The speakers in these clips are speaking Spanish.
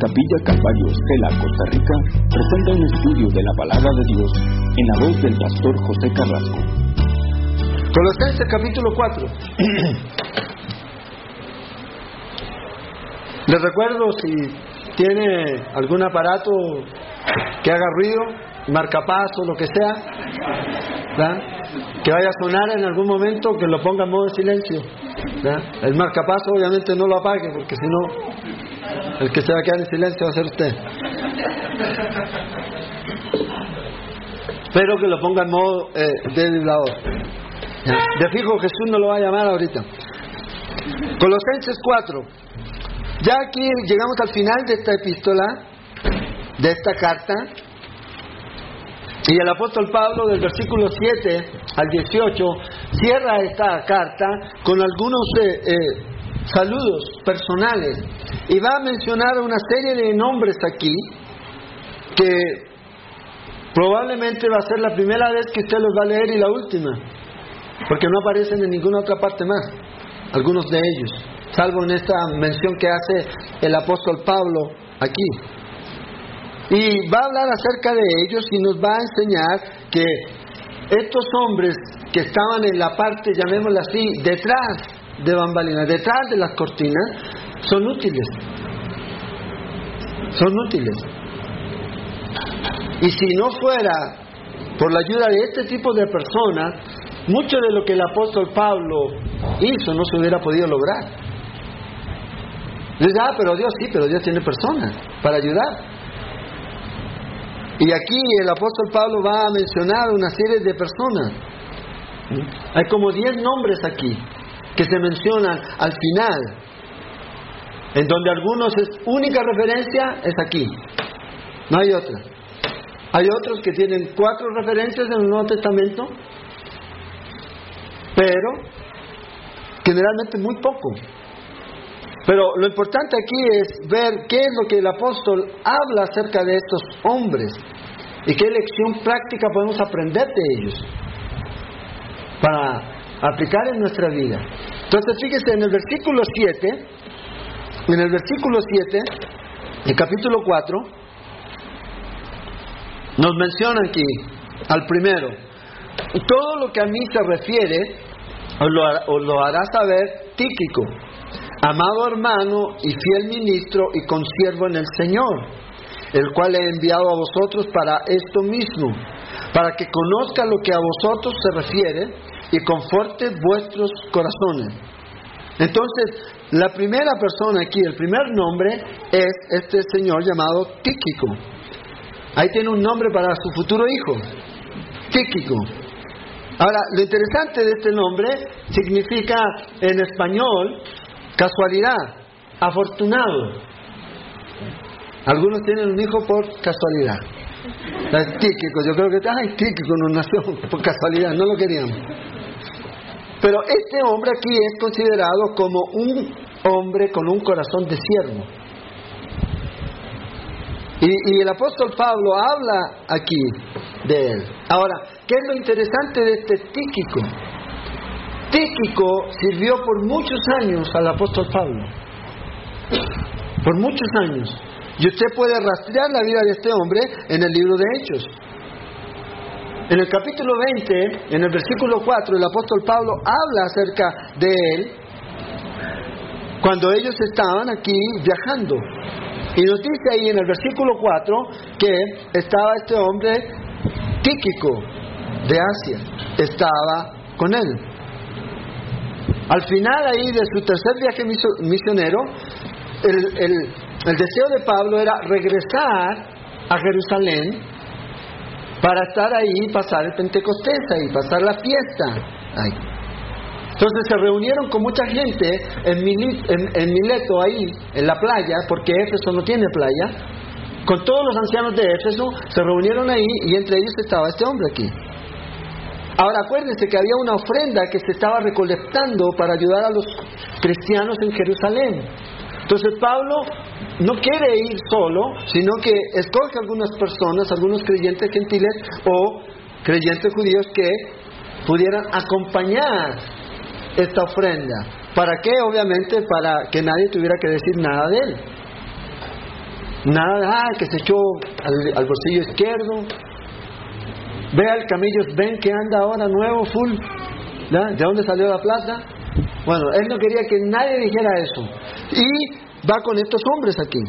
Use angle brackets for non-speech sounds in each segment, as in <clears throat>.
Capilla Calvario Estela, Costa Rica, presenta un estudio de la palabra de Dios en la voz del pastor José Carrasco. Colosenses capítulo 4. <clears throat> Les recuerdo si tiene algún aparato que haga ruido, marcapaso, lo que sea, que vaya a sonar en algún momento, que lo ponga en modo de silencio. El marcapaso obviamente no lo apague, porque si no, el que se va a quedar en silencio va a ser usted. Pero que lo ponga en modo eh, de vibrador. De fijo Jesús no lo va a llamar ahorita. Colosenses 4. Ya aquí llegamos al final de esta epístola, de esta carta, y el apóstol Pablo del versículo 7 al 18 cierra esta carta con algunos eh, eh, saludos personales y va a mencionar una serie de nombres aquí que probablemente va a ser la primera vez que usted los va a leer y la última, porque no aparecen en ninguna otra parte más, algunos de ellos, salvo en esta mención que hace el apóstol Pablo aquí. Y va a hablar acerca de ellos y nos va a enseñar que estos hombres que estaban en la parte, llamémosla así, detrás de bambalinas, detrás de las cortinas, son útiles. Son útiles. Y si no fuera por la ayuda de este tipo de personas, mucho de lo que el apóstol Pablo hizo no se hubiera podido lograr. Dice, ah, pero Dios sí, pero Dios tiene personas para ayudar. Y aquí el apóstol Pablo va a mencionar una serie de personas. Hay como 10 nombres aquí que se mencionan al final, en donde algunos es única referencia, es aquí. No hay otra. Hay otros que tienen cuatro referencias en el Nuevo Testamento, pero generalmente muy poco. Pero lo importante aquí es ver qué es lo que el apóstol habla acerca de estos hombres y qué lección práctica podemos aprender de ellos para aplicar en nuestra vida. Entonces fíjese en el versículo 7, en el versículo 7, el capítulo 4, nos menciona aquí al primero, todo lo que a mí se refiere, os lo, hará, os lo hará saber Tíquico, amado hermano y fiel ministro y consiervo en el Señor, el cual he enviado a vosotros para esto mismo, para que conozca lo que a vosotros se refiere y conforte vuestros corazones. Entonces, la primera persona aquí, el primer nombre, es este señor llamado Tíquico. Ahí tiene un nombre para su futuro hijo, Tíquico. Ahora, lo interesante de este nombre significa en español casualidad, afortunado. Algunos tienen un hijo por casualidad. Tíquico, yo creo que, ay, Tíquico nos nació por casualidad, no lo queríamos. Pero este hombre aquí es considerado como un hombre con un corazón de siervo. Y, el apóstol Pablo habla aquí de él. Ahora, ¿qué es lo interesante de este Tíquico? Tíquico sirvió por muchos años al apóstol Pablo. Por muchos años. Y usted puede rastrear la vida de este hombre en el libro de Hechos. En el capítulo 20, en el versículo 4, el apóstol Pablo habla acerca de él cuando ellos estaban aquí viajando. Y nos dice ahí en el versículo 4 que estaba este hombre Tíquico de Asia, estaba con él. Al final ahí de su tercer viaje misionero, el, el, el deseo de Pablo era regresar a Jerusalén para estar ahí y pasar el Pentecostés ahí, pasar la fiesta ahí. Entonces se reunieron con mucha gente en, Mileto, en Mileto ahí, en la playa, porque Éfeso no tiene playa. Con todos los ancianos de Éfeso se reunieron ahí y entre ellos estaba este hombre aquí. Ahora acuérdense que había una ofrenda que se estaba recolectando para ayudar a los cristianos en Jerusalén. Entonces Pablo no quiere ir solo, sino que escoge algunas personas, algunos creyentes gentiles o creyentes judíos que pudieran acompañar esta ofrenda. ¿Para qué? Obviamente para que nadie tuviera que decir nada de él. Nada, ah, que se echó al, bolsillo izquierdo. Ve al camello, ven que anda ahora nuevo, full. ¿De dónde salió la plata? Bueno, él no quería que nadie dijera eso. Y va con estos hombres aquí.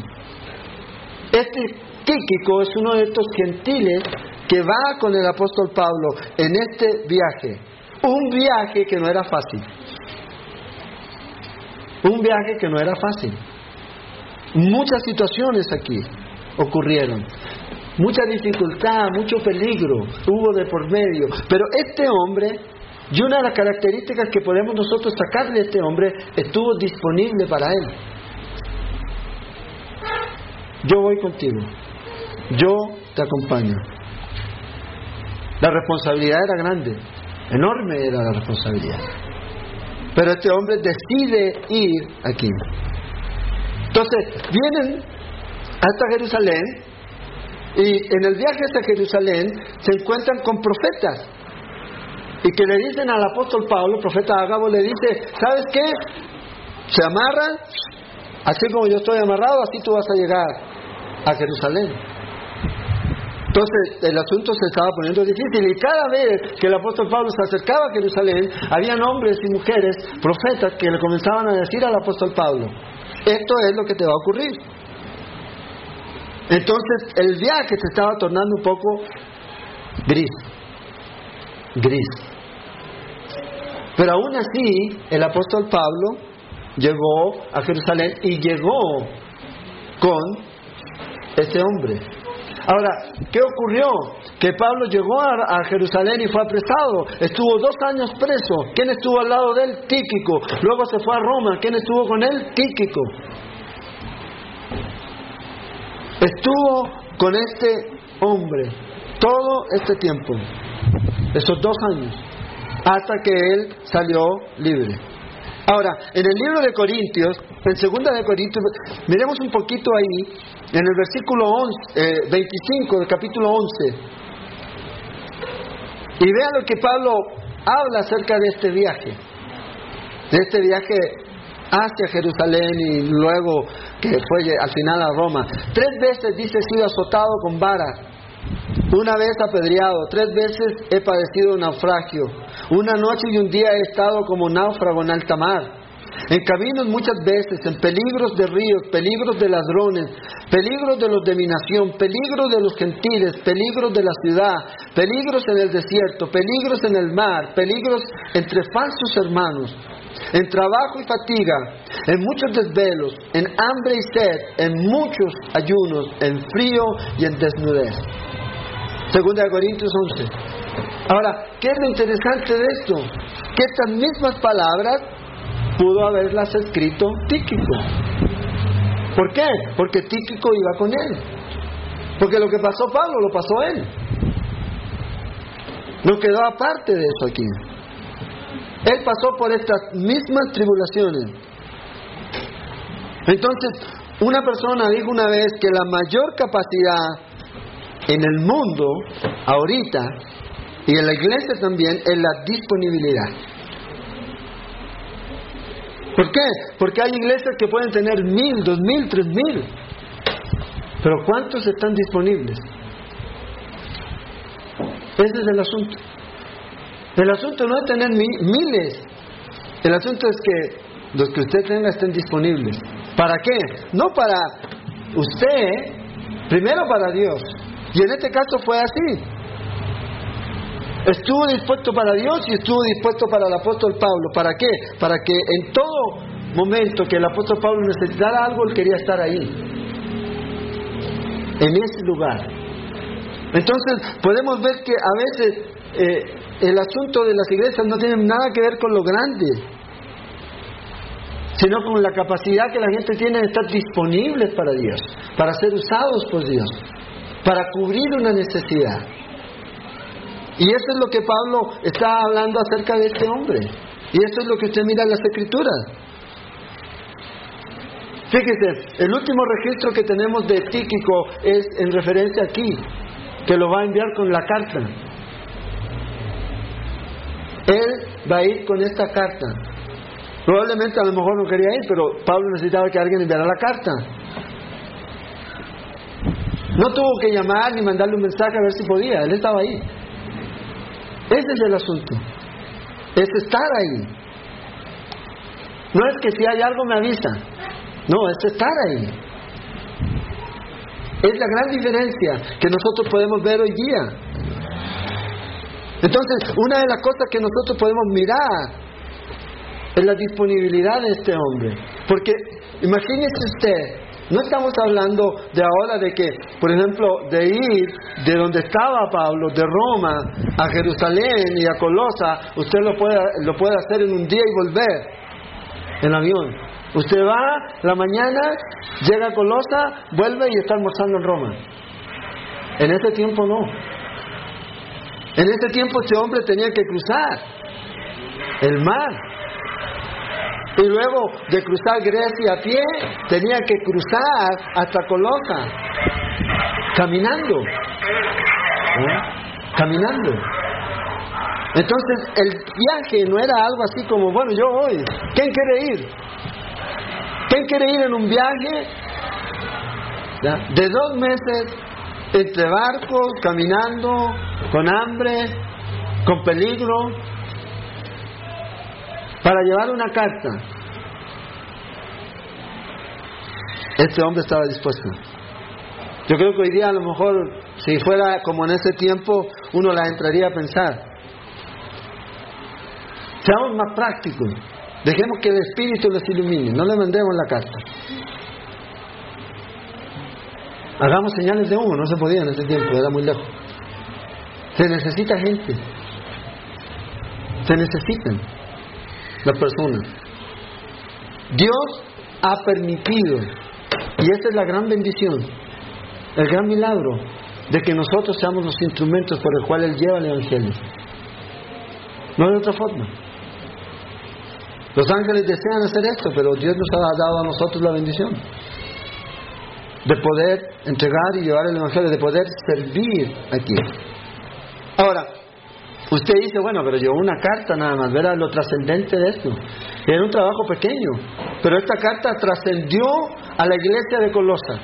Este Tíquico es uno de estos gentiles que va con el apóstol Pablo en este viaje. Un viaje que no era fácil. Un viaje que no era fácil. Muchas situaciones aquí ocurrieron. Mucha dificultad, mucho peligro hubo de por medio. Pero este hombre, y una de las características que podemos nosotros sacar de este hombre, estuvo disponible para él. Yo voy contigo. Yo te acompaño. La responsabilidad era grande, enorme era la responsabilidad. Pero este hombre decide ir aquí. Entonces, vienen hasta Jerusalén y en el viaje hasta Jerusalén se encuentran con profetas y que le dicen al apóstol Pablo, profeta Agabo, le dice, ¿sabes qué? Se amarran, así como yo estoy amarrado, así tú vas a llegar a Jerusalén. Entonces el asunto se estaba poniendo difícil y cada vez que el apóstol Pablo se acercaba a Jerusalén, habían hombres y mujeres, profetas, que le comenzaban a decir al apóstol Pablo, esto es lo que te va a ocurrir. Entonces el viaje se estaba tornando un poco gris, gris. Pero aún así el apóstol Pablo llegó a Jerusalén y llegó con ese hombre. Ahora, ¿qué ocurrió? Que Pablo llegó a, Jerusalén y fue apresado. Estuvo dos años preso. ¿Quién estuvo al lado de él? Tíquico. Luego se fue a Roma. ¿Quién estuvo con él? Tíquico. Estuvo con este hombre todo este tiempo, esos dos años, hasta que él salió libre. Ahora, en el libro de Corintios, en segunda de Corintios, miremos un poquito ahí, en el versículo 11, 25 eh, del capítulo 11, y vean lo que Pablo habla acerca de este viaje, de este viaje hacia Jerusalén y luego que fue al final a Roma. Tres veces dice he sido azotado con vara, una vez apedreado, tres veces he padecido un naufragio, una noche y un día he estado como náufrago en alta mar en caminos muchas veces, en peligros de ríos, peligros de ladrones, peligros de los de mi nación, peligros de los gentiles, peligros de la ciudad, peligros en el desierto, peligros en el mar, peligros entre falsos hermanos, en trabajo y fatiga, en muchos desvelos, en hambre y sed, en muchos ayunos, en frío y en desnudez. Segunda de Corintios 11. Ahora, ¿qué es lo interesante de esto? Que estas mismas palabras pudo haberlas escrito Tíquico. ¿Por qué? Porque Tíquico iba con él. Porque lo que pasó Pablo lo pasó él. No quedó aparte de eso aquí. Él pasó por estas mismas tribulaciones. Entonces, una persona dijo una vez que la mayor capacidad en el mundo, ahorita, y en la iglesia también, es la disponibilidad. ¿Por qué? Porque hay iglesias que pueden tener mil, dos mil, tres mil. Pero ¿cuántos están disponibles? Ese es el asunto. El asunto no es tener miles. El asunto es que los que usted tenga estén disponibles. ¿Para qué? No para usted, primero para Dios. Y en este caso fue así. Estuvo dispuesto para Dios y estuvo dispuesto para el apóstol Pablo. ¿Para qué? Para que en todo momento que el apóstol Pablo necesitara algo, él quería estar ahí. En ese lugar. Entonces podemos ver que a veces eh, el asunto de las iglesias no tiene nada que ver con lo grande, sino con la capacidad que la gente tiene de estar disponibles para Dios, para ser usados por Dios, para cubrir una necesidad. Y eso es lo que Pablo está hablando acerca de este hombre. Y eso es lo que usted mira en las escrituras. Fíjese, el último registro que tenemos de Tíquico es en referencia aquí, que lo va a enviar con la carta. Él va a ir con esta carta. Probablemente a lo mejor no quería ir, pero Pablo necesitaba que alguien enviara la carta. No tuvo que llamar ni mandarle un mensaje a ver si podía, él estaba ahí. Ese es el asunto. Es estar ahí. No es que si hay algo me avisa. No, es estar ahí. Es la gran diferencia que nosotros podemos ver hoy día. Entonces, una de las cosas que nosotros podemos mirar es la disponibilidad de este hombre. Porque imagínese usted, no estamos hablando de ahora de que, por ejemplo, de ir de donde estaba Pablo, de Roma a Jerusalén y a Colosa, usted lo puede, lo puede hacer en un día y volver en avión. Usted va la mañana, llega a Colosa, vuelve y está almorzando en Roma. En ese tiempo no. En ese tiempo este hombre tenía que cruzar el mar y luego de cruzar Grecia a pie, tenía que cruzar hasta Colosa, caminando. Caminando. Entonces el viaje no era algo así como, bueno, yo voy, ¿quién quiere ir? ¿Quién quiere ir en un viaje de dos meses entre barcos, caminando, con hambre, con peligro? Para llevar una carta. Este hombre estaba dispuesto. Yo creo que hoy día a lo mejor, si fuera como en ese tiempo, uno la entraría a pensar. Seamos más prácticos. Dejemos que el Espíritu les ilumine. No le mandemos la carta. Hagamos señales de humo. No se podía en ese tiempo, era muy lejos. Se necesita gente. Se necesitan la persona. Dios ha permitido, y esa es la gran bendición, el gran milagro, de que nosotros seamos los instrumentos por el cual Él lleva el Evangelio. No hay otra forma. Los ángeles desean hacer esto, pero Dios nos ha dado a nosotros la bendición de poder entregar y llevar el Evangelio, de poder servir aquí. Ahora, Usted dice, bueno, pero llevó una carta nada más, verá lo trascendente de esto. Era un trabajo pequeño, pero esta carta trascendió a la iglesia de Colosa.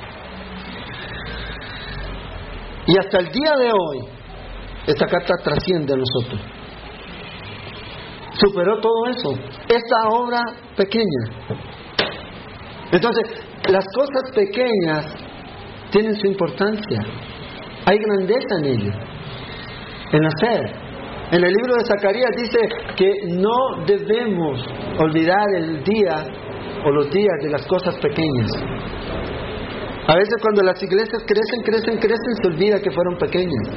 Y hasta el día de hoy, esta carta trasciende a nosotros. Superó todo eso. Esta obra pequeña. Entonces, las cosas pequeñas tienen su importancia. Hay grandeza en ello, en hacer. En el libro de Zacarías dice que no debemos olvidar el día o los días de las cosas pequeñas. A veces cuando las iglesias crecen, crecen, crecen, se olvida que fueron pequeñas.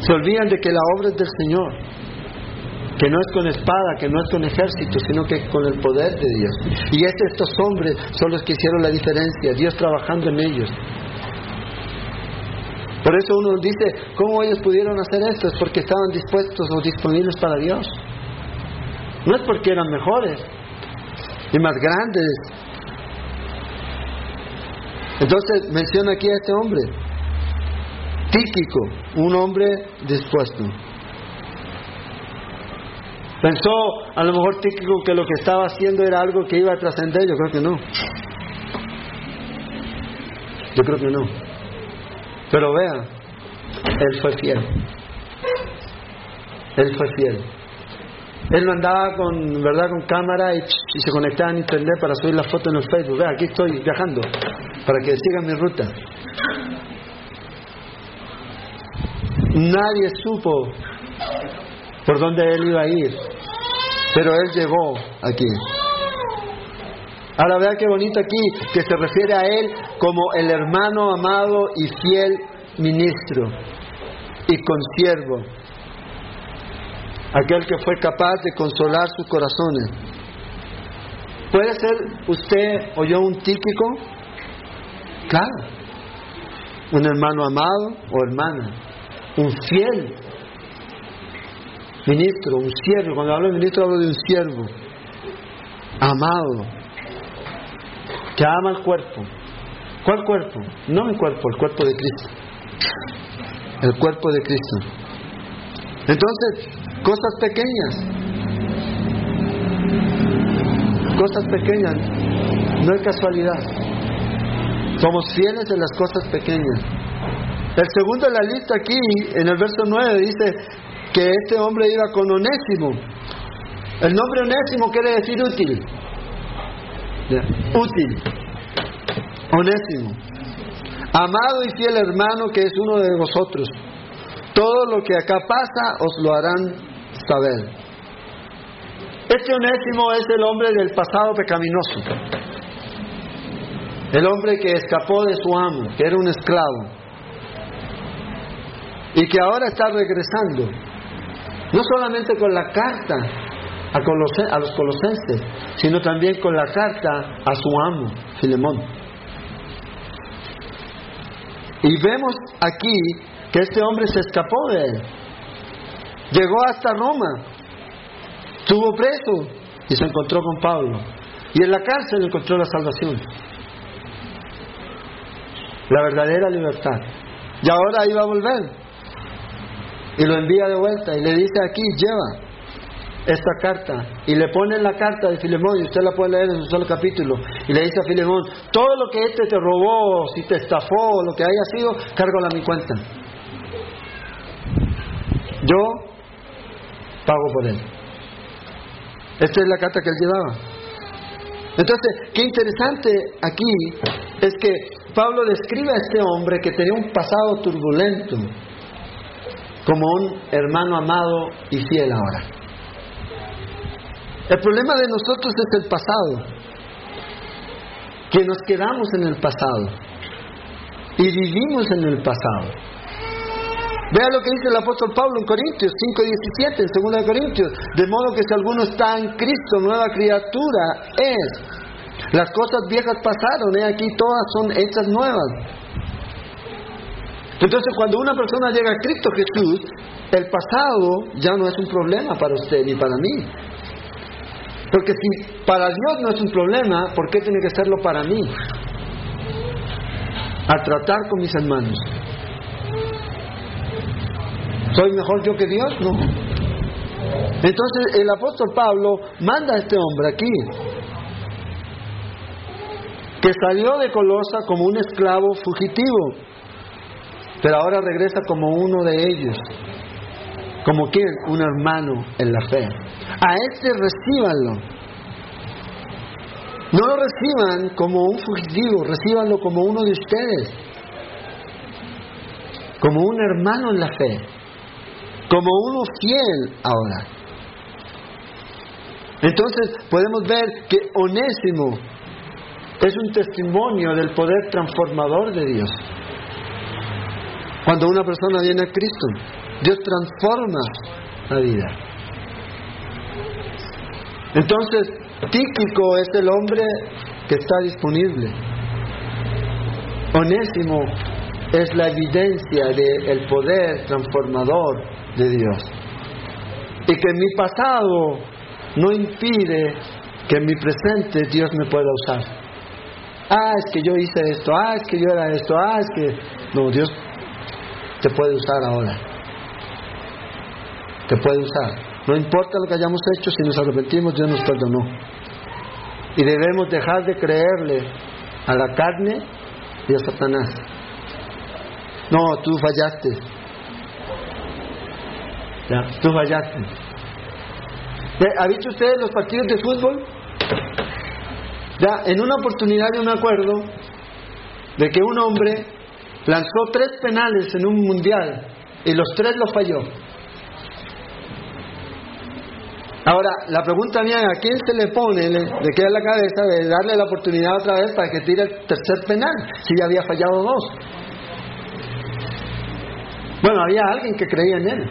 Se olvidan de que la obra es del Señor, que no es con espada, que no es con ejército, sino que es con el poder de Dios. Y estos hombres son los que hicieron la diferencia, Dios trabajando en ellos. Por eso uno dice, ¿cómo ellos pudieron hacer esto? Es porque estaban dispuestos o disponibles para Dios. No es porque eran mejores y más grandes. Entonces menciona aquí a este hombre, Tíquico, un hombre dispuesto. Pensó a lo mejor Tíquico que lo que estaba haciendo era algo que iba a trascender, yo creo que no. Yo creo que no. Pero vea, él fue fiel. Él fue fiel. Él no andaba con, ¿verdad? con cámara y, se conectaba en internet para subir las fotos en el Facebook. Vea, aquí estoy viajando para que sigan mi ruta. Nadie supo por dónde él iba a ir, pero él llegó aquí. Ahora vea qué bonito aquí que se refiere a él como el hermano amado y fiel ministro y consiervo, aquel que fue capaz de consolar sus corazones. ¿Puede ser usted o yo un típico? Claro, un hermano amado o hermana, un fiel ministro, un siervo. Cuando hablo de ministro hablo de un siervo amado, que ama el cuerpo. ¿Cuál cuerpo? No mi cuerpo, el cuerpo de Cristo. El cuerpo de Cristo. Entonces, cosas pequeñas. Cosas pequeñas. No es casualidad. Somos fieles en las cosas pequeñas. El segundo de la lista aquí, en el verso 9, dice que este hombre iba con Onésimo. El nombre Onésimo quiere decir útil. Útil. Onésimo. Amado y fiel hermano que es uno de vosotros. Todo lo que acá pasa os lo harán saber. Este Onésimo es el hombre del pasado pecaminoso. El hombre que escapó de su amo, que era un esclavo. Y que ahora está regresando. No solamente con la carta a, los colosenses, sino también con la carta a su amo, Filemón. Y vemos aquí que este hombre se escapó de él. Llegó hasta Roma, estuvo preso y se encontró con Pablo. Y en la cárcel encontró la salvación. La verdadera libertad. Y ahora iba a volver. Y lo envía de vuelta y le dice aquí, lleva esta carta. Y le pone en la carta de Filemón, y usted la puede leer en un solo capítulo. Y le dice a Filemón, todo lo que este te robó, si te estafó, lo que haya sido, cárgalo a mi cuenta. Yo pago por él. Esta es la carta que él llevaba. Entonces, qué interesante aquí es que Pablo describe a este hombre que tenía un pasado turbulento como un hermano amado y fiel ahora. El problema de nosotros es el pasado, que nos quedamos en el pasado y vivimos en el pasado. Vea lo que dice el apóstol Pablo en Corintios 5 y 17, en 2 de Corintios. De modo que si alguno está en Cristo, nueva criatura es. Las cosas viejas pasaron, y aquí todas son hechas nuevas. Entonces cuando una persona llega a Cristo Jesús, el pasado ya no es un problema para usted ni para mí. Porque si para Dios no es un problema, ¿por qué tiene que serlo para mí? A tratar con mis hermanos. ¿Soy mejor yo que Dios? No. Entonces el apóstol Pablo manda a este hombre aquí, que salió de Colosa como un esclavo fugitivo, pero ahora regresa como uno de ellos. ¿Como quien Un hermano en la fe. A este recíbanlo. No lo reciban como un fugitivo, recíbanlo como uno de ustedes. Como un hermano en la fe como uno fiel ahora. Entonces podemos ver que Onésimo es un testimonio del poder transformador de Dios. Cuando una persona viene a Cristo, Dios transforma la vida. Entonces, Tíquico es el hombre que está disponible. Onésimo es la evidencia del poder transformador de Dios. Y que mi pasado no impide que en mi presente Dios me pueda usar. Ah, es que yo hice esto, ah, es que yo era esto, ah, es que... No, Dios te puede usar ahora. Te puede usar. No importa lo que hayamos hecho, si nos arrepentimos, Dios nos perdonó. Y debemos dejar de creerle a la carne y a Satanás. No, tú fallaste. Ya, tú fallaste. ¿Ha visto ustedes los partidos de fútbol? Ya, en una oportunidad yo me acuerdo de que un hombre lanzó tres penales en un mundial y los tres los falló. Ahora, la pregunta mía ¿a quién se le pone, le, le queda la cabeza de darle la oportunidad otra vez para que tire el tercer penal, si ya había fallado dos? Bueno, había alguien que creía en él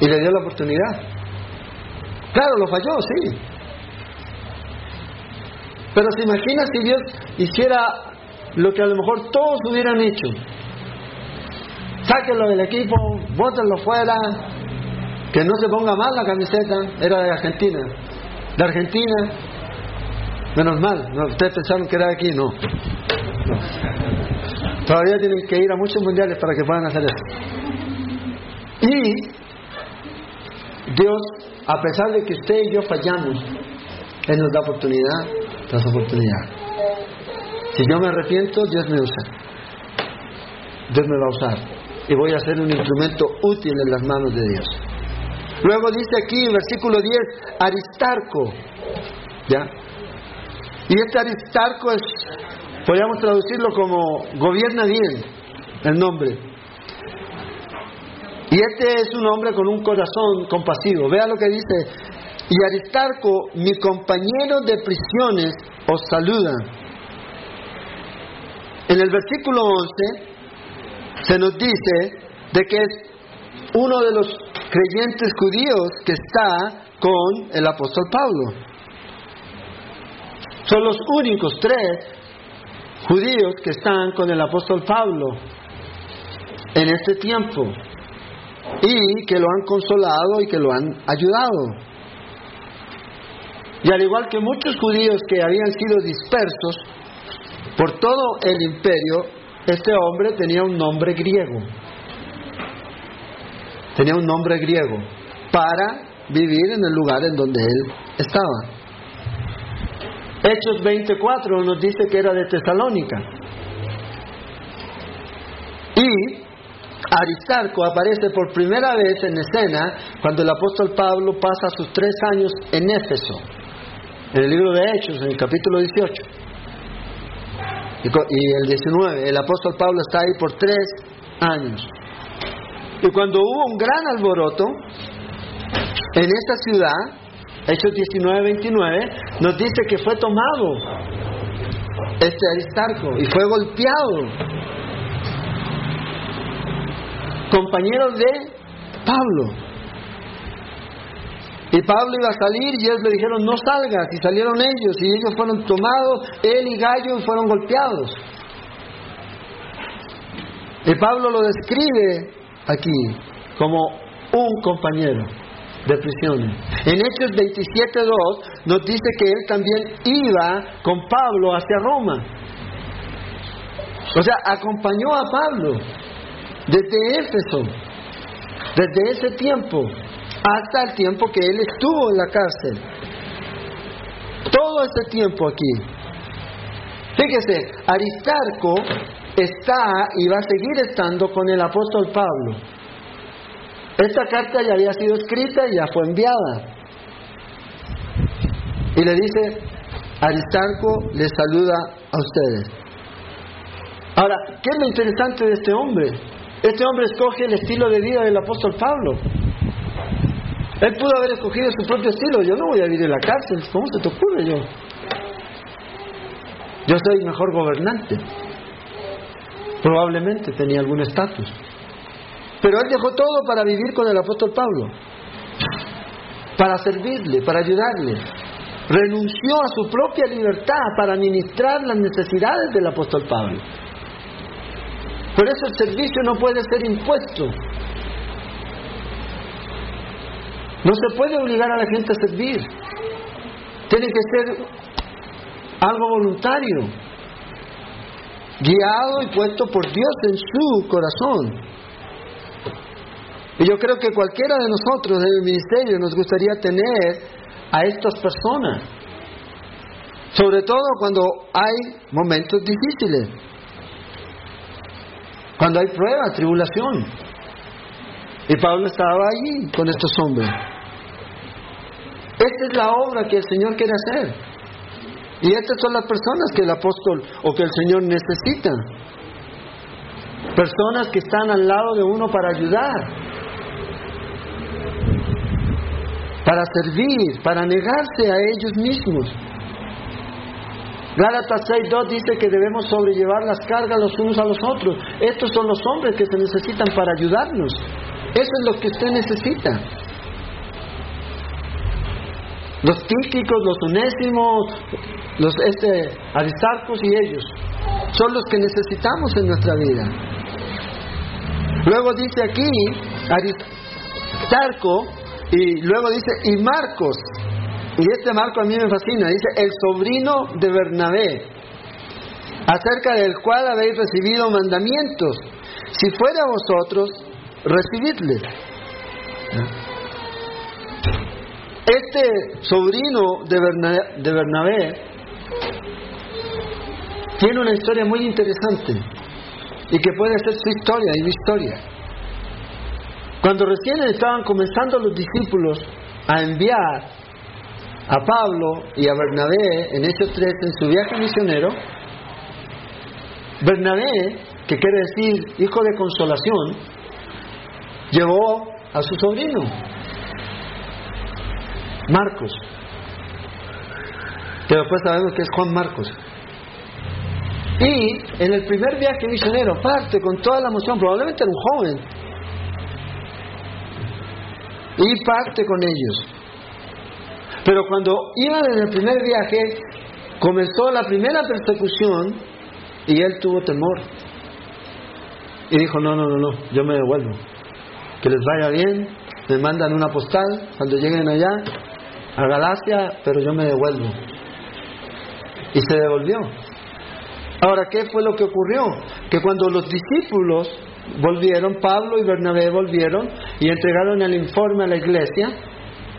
y le dio la oportunidad. Claro, lo falló, sí. Pero se imagina si Dios hiciera lo que a lo mejor todos hubieran hecho. Sáquenlo del equipo, bótenlo fuera, que no se ponga mal la camiseta, era de Argentina. De Argentina, menos mal, no, ustedes pensaron que era de aquí, no. no. Todavía tienen que ir a muchos mundiales para que puedan hacer eso. Y Dios, a pesar de que usted y yo fallamos, Él nos da oportunidad tras oportunidad. Si yo me arrepiento, Dios me usa. Dios me va a usar. Y voy a ser un instrumento útil en las manos de Dios. Luego dice aquí, versículo 10, Aristarco. ¿Ya? Y este Aristarco es, podríamos traducirlo como gobierna bien el nombre. Y este es un hombre con un corazón compasivo. Vea lo que dice. Y Aristarco, mi compañero de prisiones, os saluda. En el versículo 11 se nos dice de que es uno de los creyentes judíos que está con el apóstol Pablo. Son los únicos tres judíos que están con el apóstol Pablo en este tiempo y que lo han consolado y que lo han ayudado. Y al igual que muchos judíos que habían sido dispersos por todo el imperio, este hombre tenía un nombre griego. Tenía un nombre griego para vivir en el lugar en donde él estaba. Hechos 24 nos dice que era de Tesalónica. Y Aristarco aparece por primera vez en escena cuando el apóstol Pablo pasa sus tres años en Éfeso, en el libro de Hechos, en el capítulo 18 y el 19. El apóstol Pablo está ahí por tres años. Y cuando hubo un gran alboroto en esta ciudad, Hechos 19-29, nos dice que fue tomado este Aristarco y fue golpeado. Compañero de Pablo. Y Pablo iba a salir y ellos le dijeron, no salgas. Y salieron ellos y ellos fueron tomados, él y Gallo fueron golpeados. Y Pablo lo describe aquí como un compañero de prisiones. En Hechos 27.2 nos dice que él también iba con Pablo hacia Roma. O sea, acompañó a Pablo desde Éfeso, desde ese tiempo hasta el tiempo que él estuvo en la cárcel. Todo ese tiempo aquí. Fíjese, Aristarco está y va a seguir estando con el apóstol Pablo. Esta carta ya había sido escrita y ya fue enviada. Y le dice, Aristarco le saluda a ustedes. Ahora, ¿qué es lo interesante de este hombre? Este hombre escoge el estilo de vida del apóstol Pablo. Él pudo haber escogido su propio estilo. Yo no voy a vivir en la cárcel. ¿Cómo se te ocurre yo? Yo soy mejor gobernante. Probablemente tenía algún estatus. Pero él dejó todo para vivir con el apóstol Pablo. Para servirle, para ayudarle. Renunció a su propia libertad para administrar las necesidades del apóstol Pablo. Por eso el servicio no puede ser impuesto. No se puede obligar a la gente a servir. Tiene que ser algo voluntario, guiado y puesto por Dios en su corazón. Y yo creo que cualquiera de nosotros en el ministerio nos gustaría tener a estas personas, sobre todo cuando hay momentos difíciles, cuando hay prueba, tribulación. Y Pablo estaba allí con estos hombres. Esta es la obra que el Señor quiere hacer. Y estas son las personas que el apóstol o que el Señor necesita. Personas que están al lado de uno para ayudar, para servir, para negarse a ellos mismos. Gálatas 6.2 dice que debemos sobrellevar las cargas los unos a los otros. Estos son los hombres que se necesitan para ayudarnos. Eso es lo que usted necesita. Los tíquicos, los unésimos, los este, aristarcos y ellos son los que necesitamos en nuestra vida. Luego dice aquí Aristarco y luego dice y Marcos. Y este Marco a mí me fascina, dice el sobrino de Bernabé, acerca del cual habéis recibido mandamientos. Si fuera vosotros, recibidle. Este sobrino de Bernabé, tiene una historia muy interesante y que puede ser su historia y mi historia. Cuando recién estaban comenzando los discípulos a enviar a Pablo y a Bernabé en Hechos 3 en su viaje misionero, Bernabé, que quiere decir hijo de consolación, llevó a su sobrino, Marcos, que después sabemos que es Juan Marcos. Y en el primer viaje misionero parte con toda la emoción, probablemente era un joven, y parte con ellos. Pero cuando iban en el primer viaje, comenzó la primera persecución y él tuvo temor. Y dijo, no, no, no, no, yo me devuelvo. Que les vaya bien, me mandan una postal cuando lleguen allá a Galacia, pero yo me devuelvo. Y se devolvió. Ahora, ¿qué fue lo que ocurrió? Que cuando los discípulos volvieron, Pablo y Bernabé volvieron y entregaron el informe a la iglesia,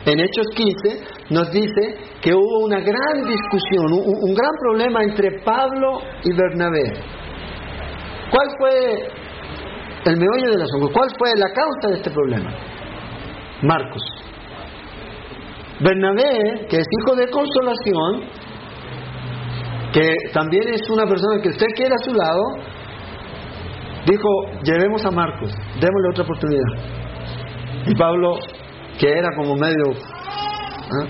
en Hechos 15 nos dice que hubo una gran discusión, un, un gran problema entre Pablo y Bernabé. ¿Cuál fue el meollo del asunto? ¿Cuál fue la causa de este problema? Marcos. Bernabé, que es hijo de consolación, que también es una persona que usted quiere a su lado, dijo, llevemos a Marcos, démosle otra oportunidad. Y Pablo, que era como medio, ¿ah?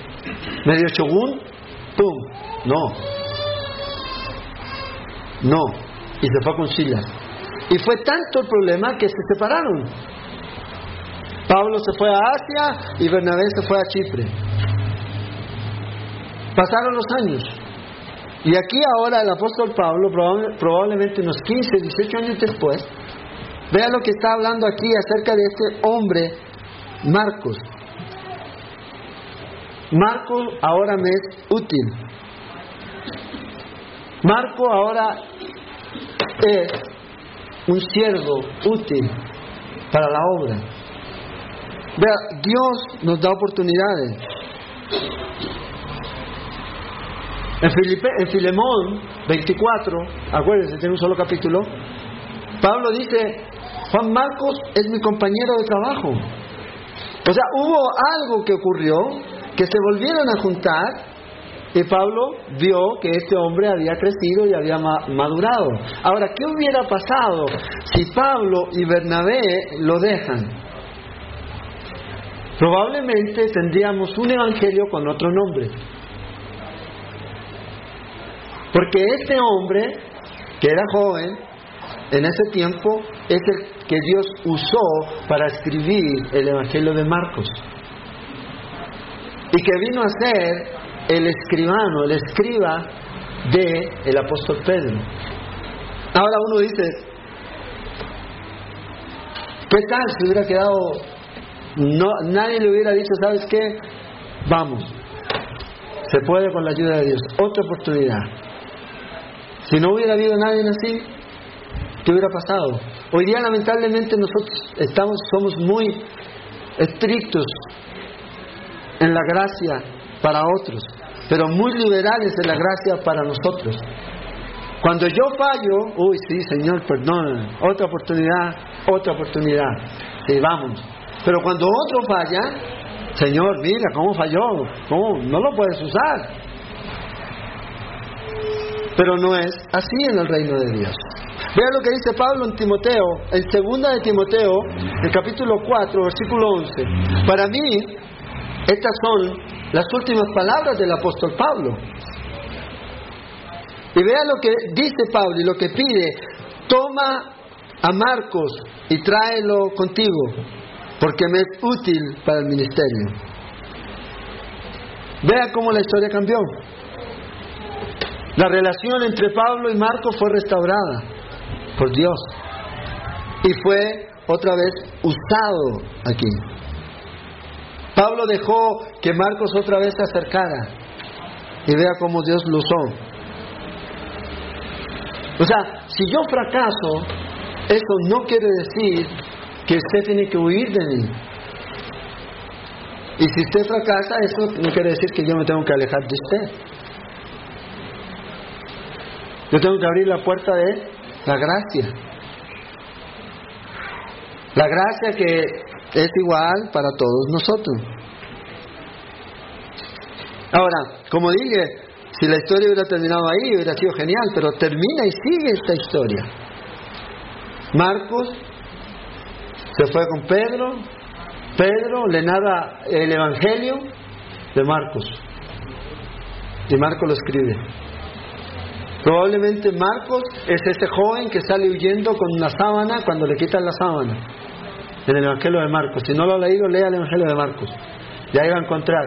medio chogún, ¡pum! No. No. Y se fue con Silas. Y fue tanto el problema que se separaron. Pablo se fue a Asia y Bernabé se fue a Chipre. Pasaron los años. Y aquí ahora el apóstol Pablo, probablemente unos 15, 18 años después, vea lo que está hablando aquí acerca de este hombre, Marcos. Marcos ahora me es útil. Marco ahora es un siervo útil para la obra. Vea, Dios nos da oportunidades. En, Filipe, en Filemón 24, acuérdense, tiene un solo capítulo, Pablo dice, Juan Marcos es mi compañero de trabajo. O sea, hubo algo que ocurrió, que se volvieron a juntar y Pablo vio que este hombre había crecido y había madurado. Ahora, ¿qué hubiera pasado si Pablo y Bernabé lo dejan? Probablemente tendríamos un evangelio con otro nombre. Porque este hombre, que era joven, en ese tiempo es el que Dios usó para escribir el Evangelio de Marcos. Y que vino a ser el escribano, el escriba de el apóstol Pedro. Ahora uno dice, ¿qué tal si hubiera quedado, no, nadie le hubiera dicho, ¿sabes qué? Vamos, se puede con la ayuda de Dios, otra oportunidad. Si no hubiera habido nadie así, ¿qué hubiera pasado? Hoy día lamentablemente nosotros estamos, somos muy estrictos en la gracia para otros pero muy liberales en la gracia para nosotros. Cuando yo fallo, uy, sí, Señor, perdón, otra oportunidad, otra oportunidad, sí, vamos. Pero cuando otro falla, Señor, mira cómo falló, ¿cómo? No lo puedes usar. Pero no es así en el reino de Dios. Vea lo que dice Pablo en Timoteo, en segunda de Timoteo, el capítulo 4, versículo 11. Para mí, estas son las últimas palabras del apóstol Pablo. Y vea lo que dice Pablo y lo que pide. Toma a Marcos y tráelo contigo, porque me es útil para el ministerio. Vea cómo la historia cambió. La relación entre Pablo y Marcos fue restaurada por Dios y fue otra vez usado aquí. Pablo dejó que Marcos otra vez se acercara y vea cómo Dios lo usó. O sea, si yo fracaso, eso no quiere decir que usted tiene que huir de mí. Y si usted fracasa, eso no quiere decir que yo me tengo que alejar de usted. Yo tengo que abrir la puerta de la gracia. La gracia que es igual para todos nosotros. Ahora, como dije, si la historia hubiera terminado ahí, hubiera sido genial, pero termina y sigue esta historia. Marcos se fue con Pedro, Pedro le narra el Evangelio de Marcos. Y Marcos lo escribe. Probablemente Marcos es ese joven que sale huyendo con una sábana cuando le quitan la sábana. En el Evangelio de Marcos. Si no lo ha leído, lea el Evangelio de Marcos. Ya iba a encontrar.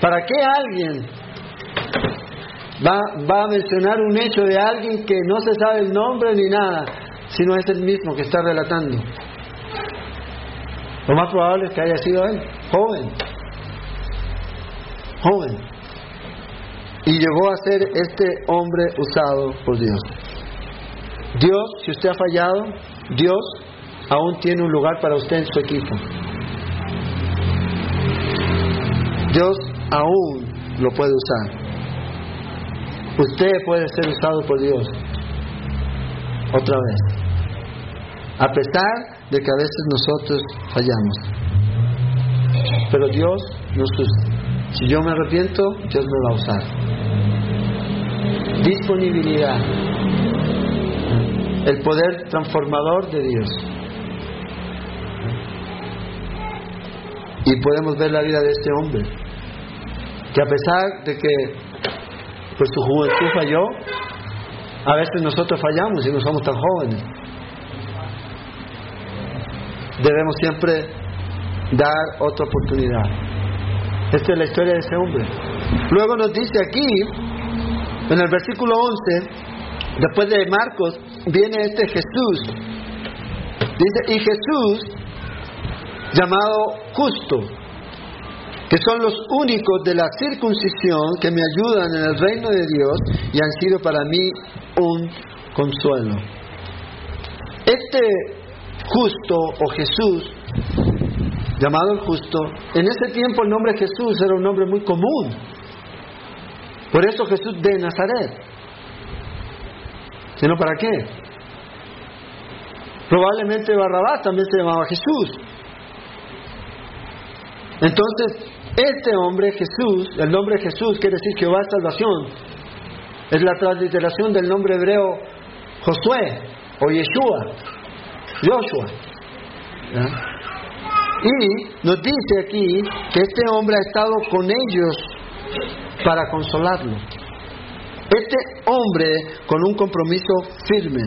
¿Para qué alguien va, va a mencionar un hecho de alguien que no se sabe el nombre ni nada, si no es el mismo que está relatando? Lo más probable es que haya sido él, joven. Joven. Y llegó a ser este hombre usado por Dios. Dios, si usted ha fallado, Dios aún tiene un lugar para usted en su equipo. Dios aún lo puede usar. Usted puede ser usado por Dios otra vez. A pesar de que a veces nosotros fallamos. Pero Dios nos. Si yo me arrepiento, Dios me va a usar. Disponibilidad. El poder transformador de Dios. Y podemos ver la vida de este hombre, que a pesar de que pues su juventud falló, a veces nosotros fallamos y no somos tan jóvenes debemos siempre dar otra oportunidad. Esta es la historia de ese hombre. Luego nos dice aquí, en el versículo 11, después de Marcos, viene este Jesús. Dice, y Jesús, llamado justo, que son los únicos de la circuncisión que me ayudan en el reino de Dios y han sido para mí un consuelo. Este justo o Jesús, llamado el justo, en ese tiempo el nombre Jesús era un nombre muy común. Por eso Jesús de Nazaret. ¿Sino para qué? Probablemente Barrabás también se llamaba Jesús. Entonces, este hombre Jesús, el nombre Jesús quiere decir Jehová es salvación. Es la transliteración del nombre hebreo Josué o Yeshua. Joshua. Y nos dice aquí que este hombre ha estado con ellos para consolarlo. Este hombre con un compromiso firme.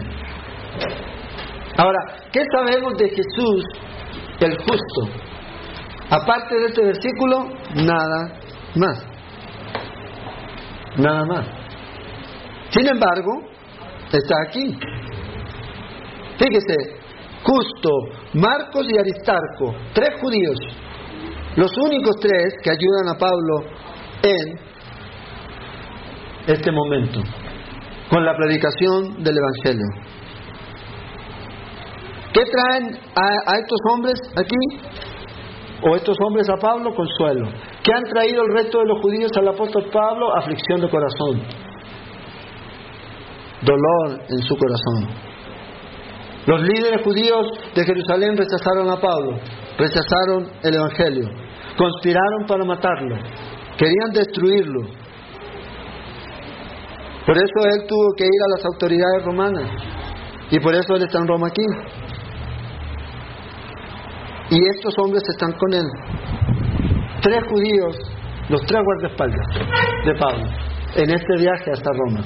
Ahora, ¿qué sabemos de Jesús el justo? Aparte de este versículo, nada más. Nada más. Sin embargo, está aquí. Fíjese, Justo, Marcos y Aristarco, tres judíos, los únicos tres que ayudan a Pablo en este momento, con la predicación del Evangelio. ¿Qué traen a, estos hombres aquí? ¿O estos hombres a Pablo? Consuelo. ¿Qué han traído el resto de los judíos al apóstol Pablo? Aflicción de corazón. Dolor en su corazón. Los líderes judíos de Jerusalén rechazaron a Pablo, rechazaron el Evangelio, conspiraron para matarlo, querían destruirlo. Por eso él tuvo que ir a las autoridades romanas y por eso él está en Roma aquí. Y estos hombres están con él. Tres judíos, los tres guardaespaldas de Pablo, en este viaje hasta Roma.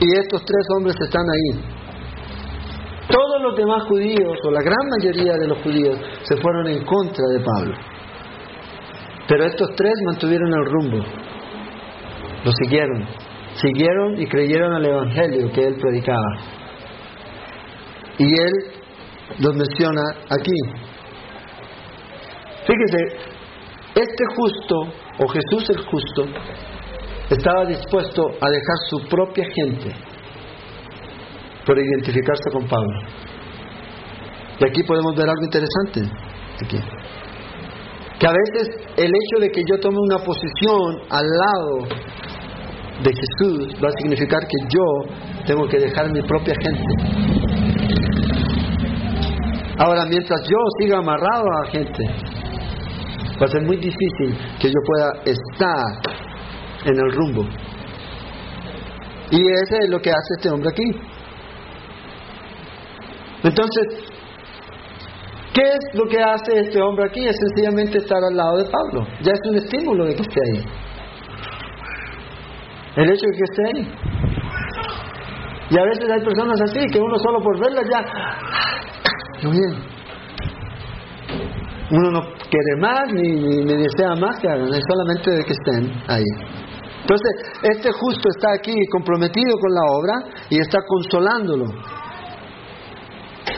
Y estos tres hombres están ahí todos los demás judíos, o la gran mayoría de los judíos, se fueron en contra de Pablo. Pero estos tres mantuvieron el rumbo, lo siguieron, siguieron y creyeron al Evangelio que él predicaba. Y él los menciona aquí. Fíjese, este justo, o Jesús el justo, estaba dispuesto a dejar su propia gente por identificarse con Pablo. Y aquí podemos ver algo interesante. Aquí. Que a veces el hecho de que yo tome una posición al lado de Jesús va a significar que yo tengo que dejar mi propia gente. Ahora, mientras yo siga amarrado a la gente, va a ser muy difícil que yo pueda estar en el rumbo. Y ese es lo que hace este hombre aquí. Entonces, ¿qué es lo que hace este hombre aquí? Es sencillamente estar al lado de Pablo. Ya es un estímulo de que esté ahí. El hecho de que esté ahí. Y a veces hay personas así que uno solo por verlas ya. Muy bien. Uno no quiere más ni, ni, desea más que hagan, es solamente de que estén ahí. Entonces, este justo está aquí comprometido con la obra y está consolándolo.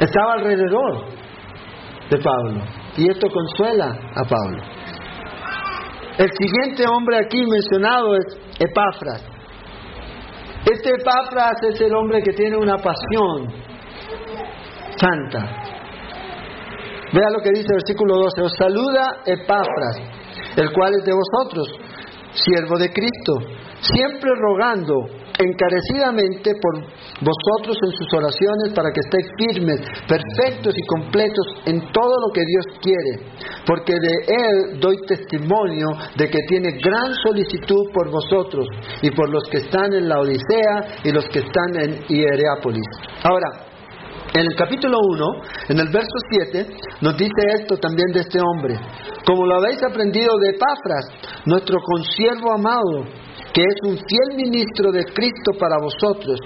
Estaba alrededor de Pablo y esto consuela a Pablo. El siguiente hombre aquí mencionado es Epafras. Este Epafras es el hombre que tiene una pasión santa. Vea lo que dice el versículo 12. Os saluda Epafras, el cual es de vosotros, siervo de Cristo, siempre rogando encarecidamente por vosotros en sus oraciones para que estéis firmes, perfectos y completos en todo lo que Dios quiere, porque de Él doy testimonio de que tiene gran solicitud por vosotros y por los que están en la Odisea y los que están en Hierápolis. Ahora, en el capítulo 1, en el verso 7, nos dice esto también de este hombre. Como lo habéis aprendido de Epafras, nuestro consiervo amado, que es un fiel ministro de Cristo para vosotros,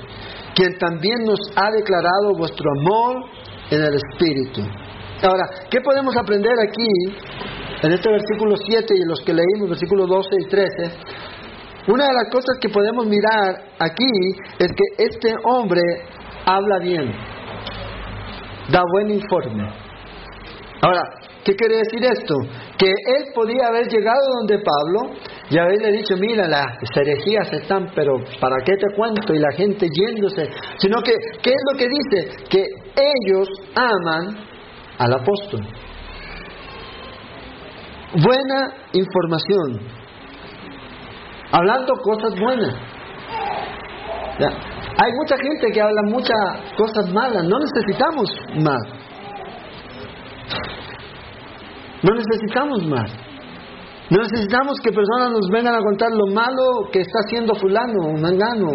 quien también nos ha declarado vuestro amor en el Espíritu. Ahora, ¿qué podemos aprender aquí en este versículo 7 y los que leímos, versículos 12 y 13? Una de las cosas que podemos mirar aquí es que este hombre habla bien da buen informe. Ahora, ¿qué quiere decir esto? Que él podía haber llegado donde Pablo y haberle dicho, mira, las herejías están, pero ¿para qué te cuento? Y la gente yéndose. Sino que, ¿qué es lo que dice? Que ellos aman al apóstol. Buena información. Hablando cosas buenas. Hay mucha gente que habla muchas cosas malas, no necesitamos más. No necesitamos más. No necesitamos que personas nos vengan a contar lo malo que está haciendo fulano o mangano.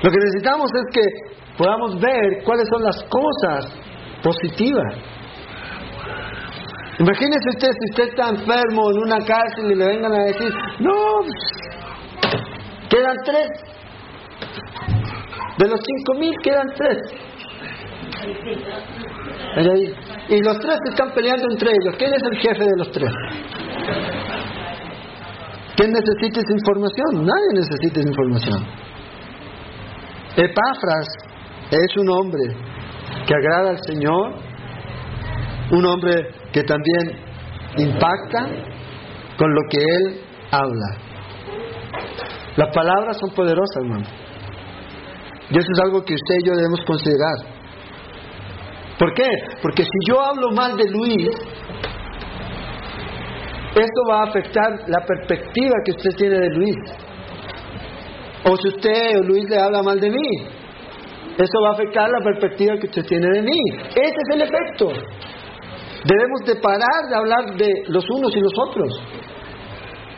Lo que necesitamos es que podamos ver cuáles son las cosas positivas. Imagínese usted si usted está enfermo en una cárcel y le vengan a decir, no, Quedan tres. De los cinco mil quedan tres. Y los tres están peleando entre ellos. ¿Quién es el jefe de los tres? ¿Quién necesita esa información? Nadie necesita esa información. Epafras es un hombre que agrada al Señor, un hombre que también impacta con lo que Él habla. Las palabras son poderosas, hermano. Y eso es algo que usted y yo debemos considerar. ¿Por qué? Porque si yo hablo mal de Luis, esto va a afectar la perspectiva que usted tiene de Luis. O si usted o Luis le habla mal de mí, eso va a afectar la perspectiva que usted tiene de mí. Ese es el efecto. Debemos de parar de hablar de los unos y los otros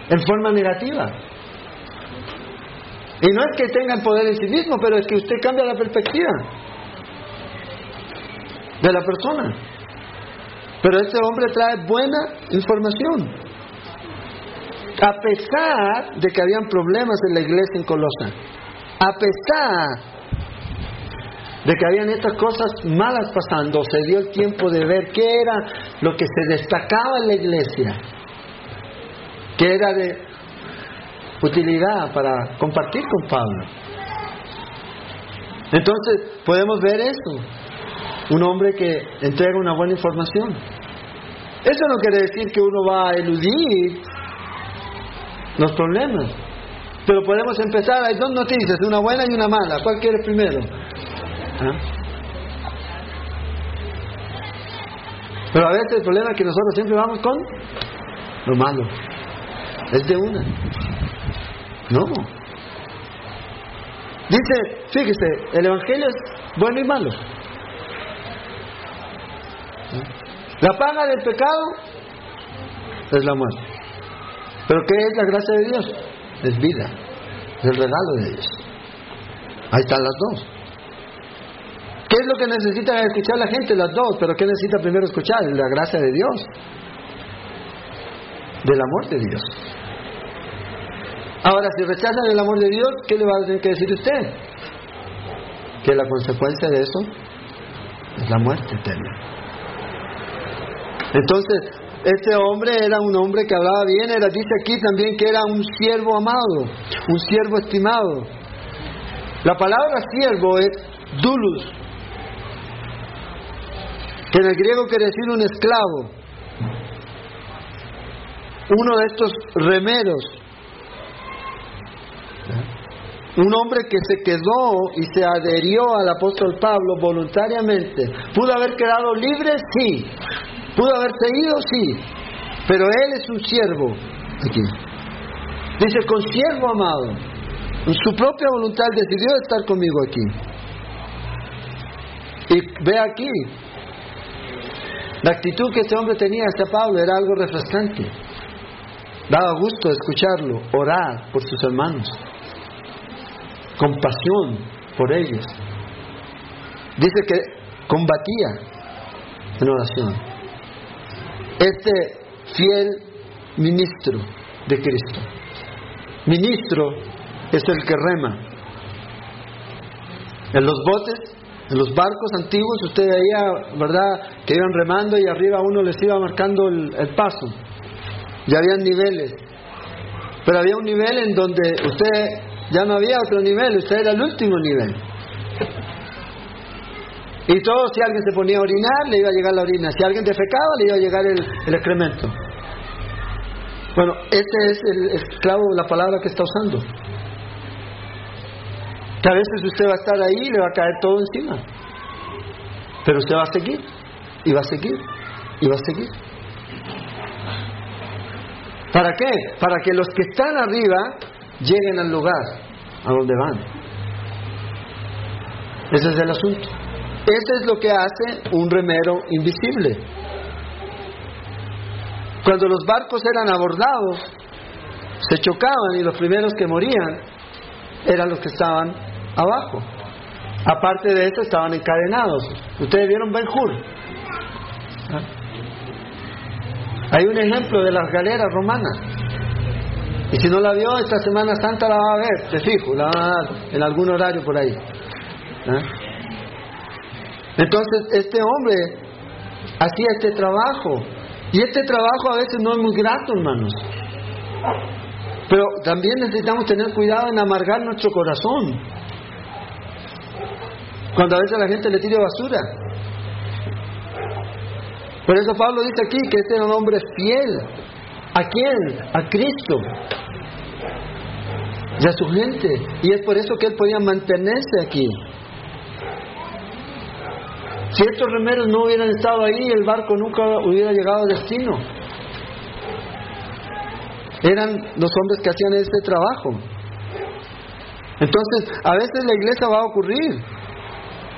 en forma negativa. Y no es que tengan poder en sí mismo, pero es que usted cambia la perspectiva de la persona. Pero este hombre trae buena información. A pesar de que habían problemas en la iglesia en Colosa, a pesar de que habían estas cosas malas pasando, se dio el tiempo de ver qué era lo que se destacaba en la iglesia, que era de utilidad para compartir con Pablo. Entonces, podemos ver eso. Un hombre que entrega una buena información. Eso no quiere decir que uno va a eludir los problemas. Pero podemos empezar, hay dos noticias, una buena y una mala. ¿Cuál quieres primero? ¿Ah? Pero a veces el problema es que nosotros siempre vamos con lo malo. es de una. No. Dice, fíjese, el Evangelio es bueno y malo. La paga del pecado es la muerte. ¿Pero qué es la gracia de Dios? Es vida, es el regalo de Dios. Ahí están las dos. ¿Qué es lo que necesita escuchar la gente? Las dos, pero ¿qué necesita primero escuchar? La gracia de Dios, del amor de Dios. Ahora, si rechazan el amor de Dios, ¿qué le va a tener que decir usted? Que la consecuencia de eso es la muerte eterna. Entonces, este hombre era un hombre que hablaba bien, era, dice aquí también que era un siervo amado, un siervo estimado. La palabra siervo es dulus, que en el griego quiere decir un esclavo, uno de estos remeros, un hombre que se quedó y se adherió al apóstol Pablo voluntariamente. ¿Pudo haber quedado libre? Sí. ¿Pudo haberse ido? Sí. Pero él es un siervo aquí. Dice, con siervo amado, en su propia voluntad decidió estar conmigo aquí. Y ve aquí, la actitud que este hombre tenía hacia Pablo era algo refrescante. Daba gusto escucharlo, orar por sus hermanos, compasión por ellos. Dice que combatía en oración. Este fiel ministro de Cristo. Ministro es el que rema. En los botes, en los barcos antiguos, usted veía, ¿verdad?, que iban remando y arriba uno les iba marcando el, paso. Ya habían niveles. Pero había un nivel en donde usted ya no había otro nivel, usted era el último nivel. Y todo, si alguien se ponía a orinar, le iba a llegar la orina. Si alguien defecaba, le iba a llegar el, excremento. Bueno, este es el esclavo, la palabra que está usando. Que a veces usted va a estar ahí y le va a caer todo encima. Pero usted va a seguir, y va a seguir, y va a seguir. ¿Para qué? Para que los que están arriba lleguen al lugar a donde van. Ese es el asunto. Ese es lo que hace un remero invisible. Cuando los barcos eran abordados, se chocaban y los primeros que morían eran los que estaban abajo. Aparte de eso, estaban encadenados. Ustedes vieron Ben Hur. ¿Ah? Hay un ejemplo de las galeras romanas. Y si no la vio, esta Semana Santa la va a ver, te fijo, la va a dar en algún horario por ahí. ¿Ah? Entonces, este hombre hacía este trabajo. Y este trabajo a veces no es muy grato, hermanos. Pero también necesitamos tener cuidado en amargar nuestro corazón. Cuando a veces la gente le tira basura. Por eso Pablo dice aquí que este era un hombre fiel. ¿A quién? A Cristo. Y a su gente. Y es por eso que él podía mantenerse aquí. Si estos remeros no hubieran estado ahí, el barco nunca hubiera llegado a destino. Eran los hombres que hacían este trabajo. Entonces, a veces la iglesia va a ocurrir,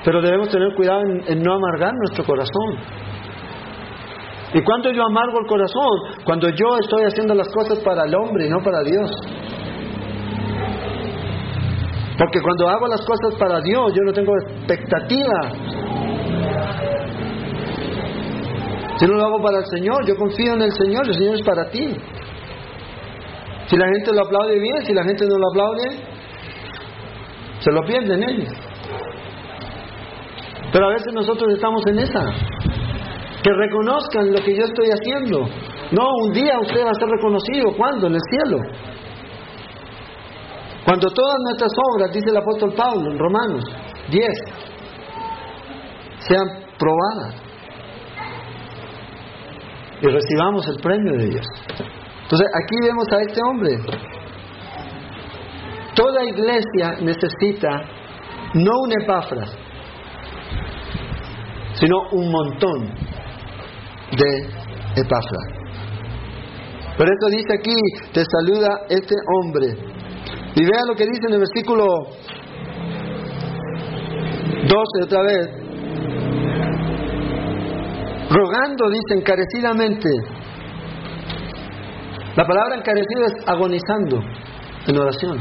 pero debemos tener cuidado en, en no amargar nuestro corazón. ¿Y cuánto yo amargo el corazón? Cuando yo estoy haciendo las cosas para el hombre y no para Dios. Porque cuando hago las cosas para Dios, yo no tengo expectativa Si no lo hago para el Señor, yo confío en el Señor, el Señor es para ti. Si la gente lo aplaude bien, si la gente no lo aplaude, se lo pierden ellos. Pero a veces nosotros estamos en esa. Que reconozcan lo que yo estoy haciendo. No, un día usted va a ser reconocido. ¿Cuándo? En el cielo. Cuando todas nuestras obras, dice el apóstol Pablo en Romanos 10, sean probadas y recibamos el premio de Dios. Entonces aquí vemos a este hombre. Toda iglesia necesita no un epáfras, sino un montón de epáfras. Por eso dice aquí, te saluda este hombre. Y vea lo que dice en el versículo 12 otra vez. Rogando, dice, encarecidamente. La palabra encarecido es agonizando en oración.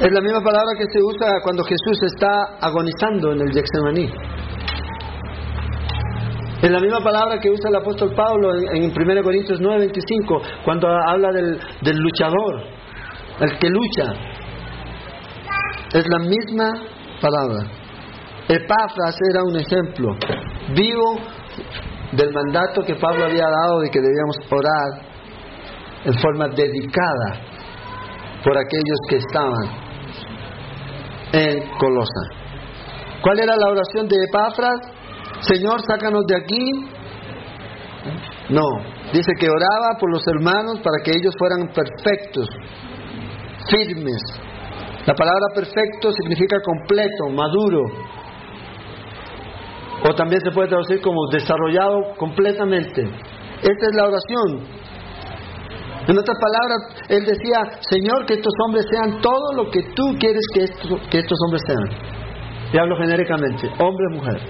Es la misma palabra que se usa cuando Jesús está agonizando en el Getsemaní. Es la misma palabra que usa el apóstol Pablo en, 1 Corintios 9:25, cuando habla del, del luchador, el que lucha. Es la misma palabra. Epafras era un ejemplo vivo del mandato que Pablo había dado de que debíamos orar en forma dedicada por aquellos que estaban en Colosa. ¿Cuál era la oración de Epafras? Señor, sácanos de aquí. No, dice que oraba por los hermanos para que ellos fueran perfectos, firmes. La palabra perfecto significa completo, maduro. O también se puede traducir como desarrollado completamente. Esta es la oración en otras palabras, él decía, Señor, que estos hombres sean todo lo que tú quieres que estos, que estos hombres sean. Y hablo genéricamente, hombre, mujer.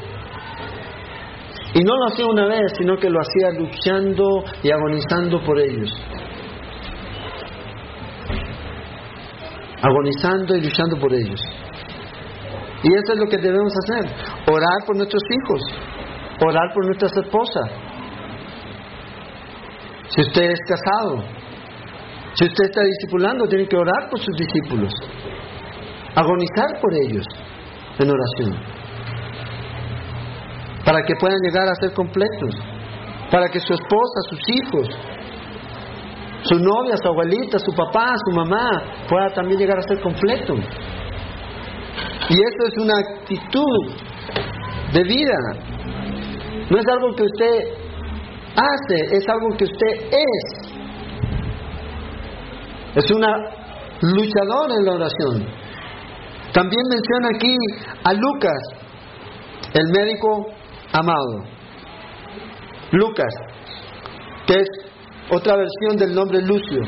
Y no lo hacía una vez, sino que lo hacía luchando y agonizando por ellos. Agonizando y luchando por ellos. Y eso es lo que debemos hacer, orar por nuestros hijos, orar por nuestras esposas. Si usted es casado, si usted está discipulando, tiene que orar por sus discípulos, agonizar por ellos en oración, para que puedan llegar a ser completos, para que su esposa, sus hijos, su novia, su abuelita, su papá, su mamá, pueda también llegar a ser completos. Y eso es una actitud de vida. No es algo que usted hace, es algo que usted es. Es una luchadora en la oración. También menciona aquí a Lucas, el médico amado. Lucas, que es otra versión del nombre Lucio,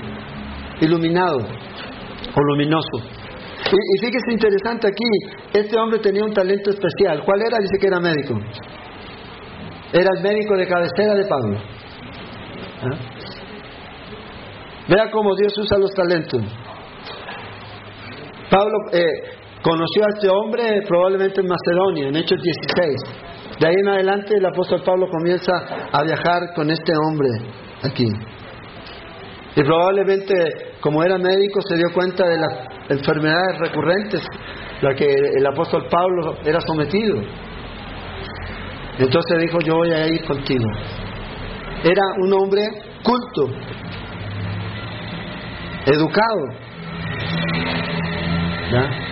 iluminado o luminoso. Y, fíjese interesante aquí, este hombre tenía un talento especial. ¿Cuál era? Dice que era médico. Era el médico de cabecera de Pablo. ¿Ah? Vea cómo Dios usa los talentos. Pablo eh, conoció a este hombre probablemente en Macedonia, en Hechos 16. De ahí en adelante el apóstol Pablo comienza a viajar con este hombre aquí. Y probablemente, como era médico, se dio cuenta de las enfermedades recurrentes a las que el apóstol Pablo era sometido. Entonces dijo, yo voy a ir contigo. Era un hombre culto, educado.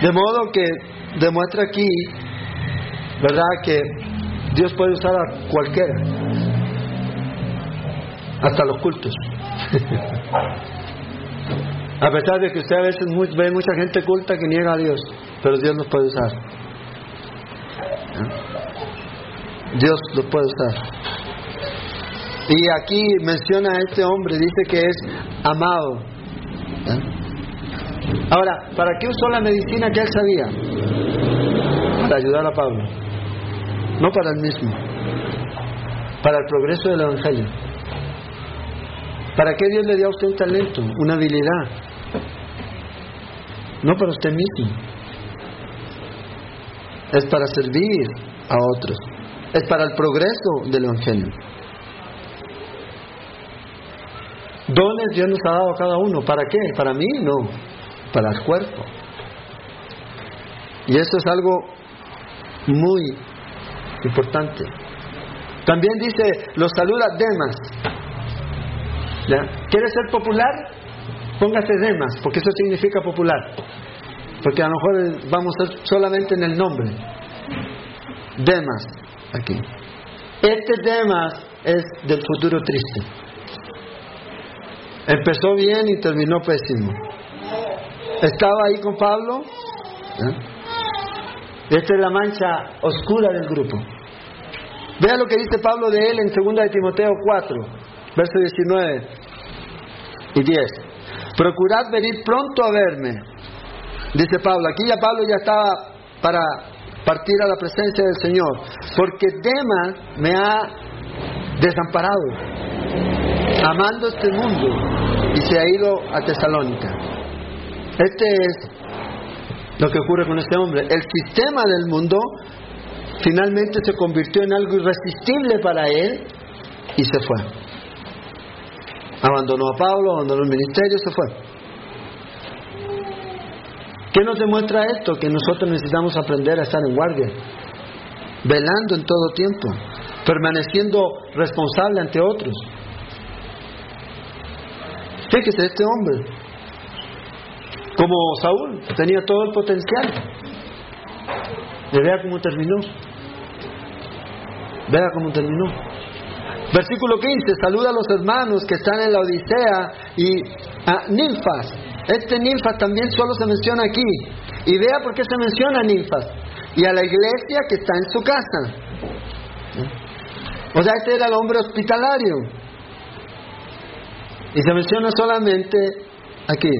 De modo que demuestra aquí, ¿verdad? Que Dios puede usar a cualquiera, hasta los cultos. <laughs> a pesar de que usted a veces ve mucha gente culta que niega a Dios, pero Dios los puede usar. Dios los puede usar. Y aquí menciona a este hombre, dice que es amado ¿Eh? Ahora, ¿para qué usó la medicina que él sabía? Para ayudar a Pablo, no para él mismo, para el progreso del Evangelio. ¿Para qué Dios le dio a usted un talento, una habilidad? No para usted mismo. Es para servir a otros. Es para el progreso del Evangelio. Dones Dios nos ha dado a cada uno. ¿Para qué? ¿Para mí? No. Para el cuerpo. Y esto es algo muy importante. También dice, los saluda Demas. ¿Quieres ser popular? Póngase Demas, porque eso significa popular. Porque a lo mejor vamos a solamente en el nombre. Demas, aquí. Este Demas es del futuro triste. Empezó bien y terminó pésimo. Estaba ahí con Pablo. Esta es la mancha oscura del grupo. Vea lo que dice Pablo de él en 2 de Timoteo 4. Verso 19 y 10. Procurad venir pronto a verme, dice Pablo. Aquí ya Pablo ya estaba para partir a la presencia del Señor, porque Demas me ha desamparado, amando este mundo, y se ha ido a Tesalónica. Este es lo que ocurre con este hombre. El sistema del mundo finalmente se convirtió en algo irresistible para él y se fue. Abandonó a Pablo, abandonó el ministerio, se fue. ¿Qué nos demuestra esto? Que nosotros necesitamos aprender a estar en guardia, velando en todo tiempo, permaneciendo responsable ante otros. Fíjese, este hombre, como Saúl, tenía todo el potencial. Vea cómo terminó. Vea cómo terminó. Versículo 15, saluda a los hermanos que están en la Odisea y a ninfas. Este ninfas también solo se menciona aquí. Y vea por qué se menciona ninfas. Y a la iglesia que está en su casa. O sea, este era el hombre hospitalario. Y se menciona solamente aquí.